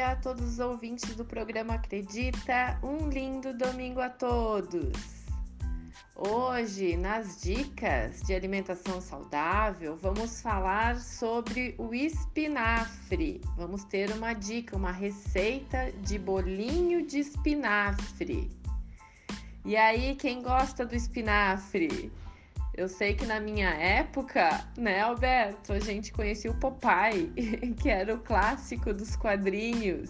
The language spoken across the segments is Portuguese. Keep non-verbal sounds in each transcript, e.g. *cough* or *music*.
dia a todos os ouvintes do programa Acredita. Um lindo domingo a todos. Hoje, nas dicas de alimentação saudável, vamos falar sobre o espinafre. Vamos ter uma dica, uma receita de bolinho de espinafre. E aí, quem gosta do espinafre? Eu sei que na minha época, né, Alberto, a gente conhecia o Popeye, *laughs* que era o clássico dos quadrinhos.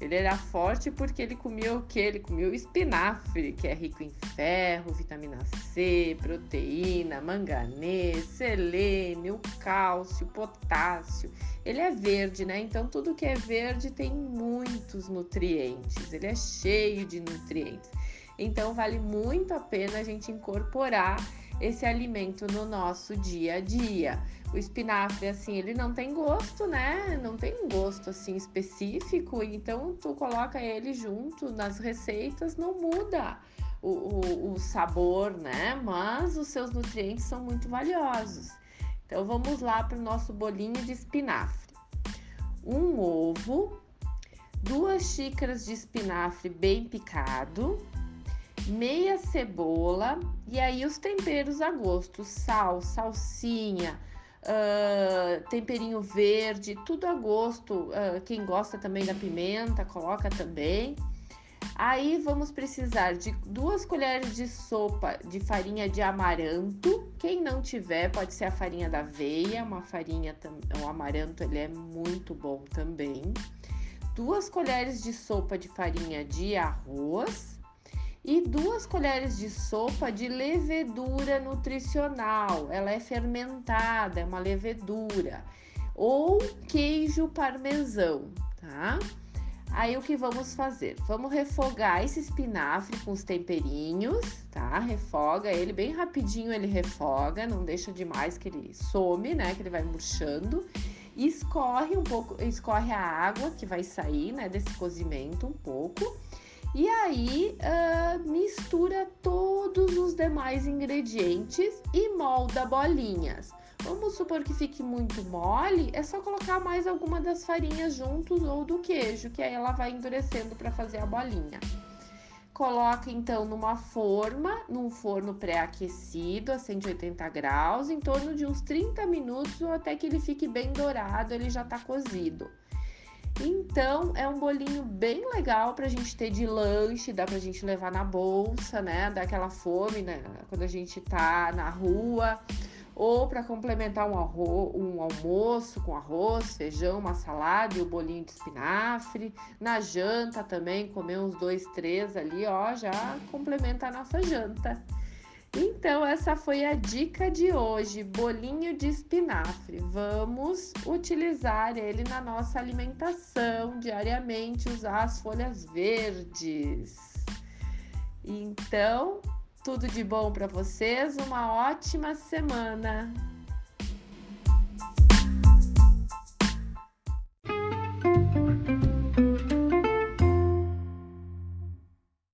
Ele era forte porque ele comia o quê? Ele comia o espinafre, que é rico em ferro, vitamina C, proteína, manganês, selênio, cálcio, potássio. Ele é verde, né? Então tudo que é verde tem muitos nutrientes. Ele é cheio de nutrientes. Então vale muito a pena a gente incorporar esse alimento no nosso dia a dia. O espinafre, assim, ele não tem gosto, né? Não tem um gosto, assim, específico. Então, tu coloca ele junto nas receitas, não muda o, o, o sabor, né? Mas os seus nutrientes são muito valiosos. Então, vamos lá para o nosso bolinho de espinafre. Um ovo, duas xícaras de espinafre bem picado, meia cebola e aí os temperos a gosto: sal, salsinha, uh, temperinho verde, tudo a gosto. Uh, quem gosta também da pimenta, coloca também. Aí vamos precisar de duas colheres de sopa de farinha de amaranto. Quem não tiver, pode ser a farinha da aveia, uma farinha, o amaranto ele é muito bom também. Duas colheres de sopa de farinha de arroz e duas colheres de sopa de levedura nutricional. Ela é fermentada, é uma levedura. Ou queijo parmesão, tá? Aí o que vamos fazer? Vamos refogar esse espinafre com os temperinhos, tá? Refoga ele bem rapidinho, ele refoga, não deixa demais que ele some, né? Que ele vai murchando. Escorre um pouco, escorre a água que vai sair, né, desse cozimento um pouco e aí uh, mistura todos os demais ingredientes e molda bolinhas. Vamos supor que fique muito mole, é só colocar mais alguma das farinhas juntos ou do queijo, que aí ela vai endurecendo para fazer a bolinha. Coloca então numa forma, num forno pré-aquecido a 180 graus, em torno de uns 30 minutos ou até que ele fique bem dourado, ele já está cozido. Então, é um bolinho bem legal pra gente ter de lanche, dá pra gente levar na bolsa, né? Dá aquela fome, né? Quando a gente tá na rua. Ou para complementar um, arroz, um almoço com arroz, feijão, uma salada e o um bolinho de espinafre. Na janta também, comer uns dois, três ali, ó, já complementa a nossa janta. Então, essa foi a dica de hoje: bolinho de espinafre. Vamos utilizar ele na nossa alimentação diariamente, usar as folhas verdes. Então, tudo de bom para vocês, uma ótima semana!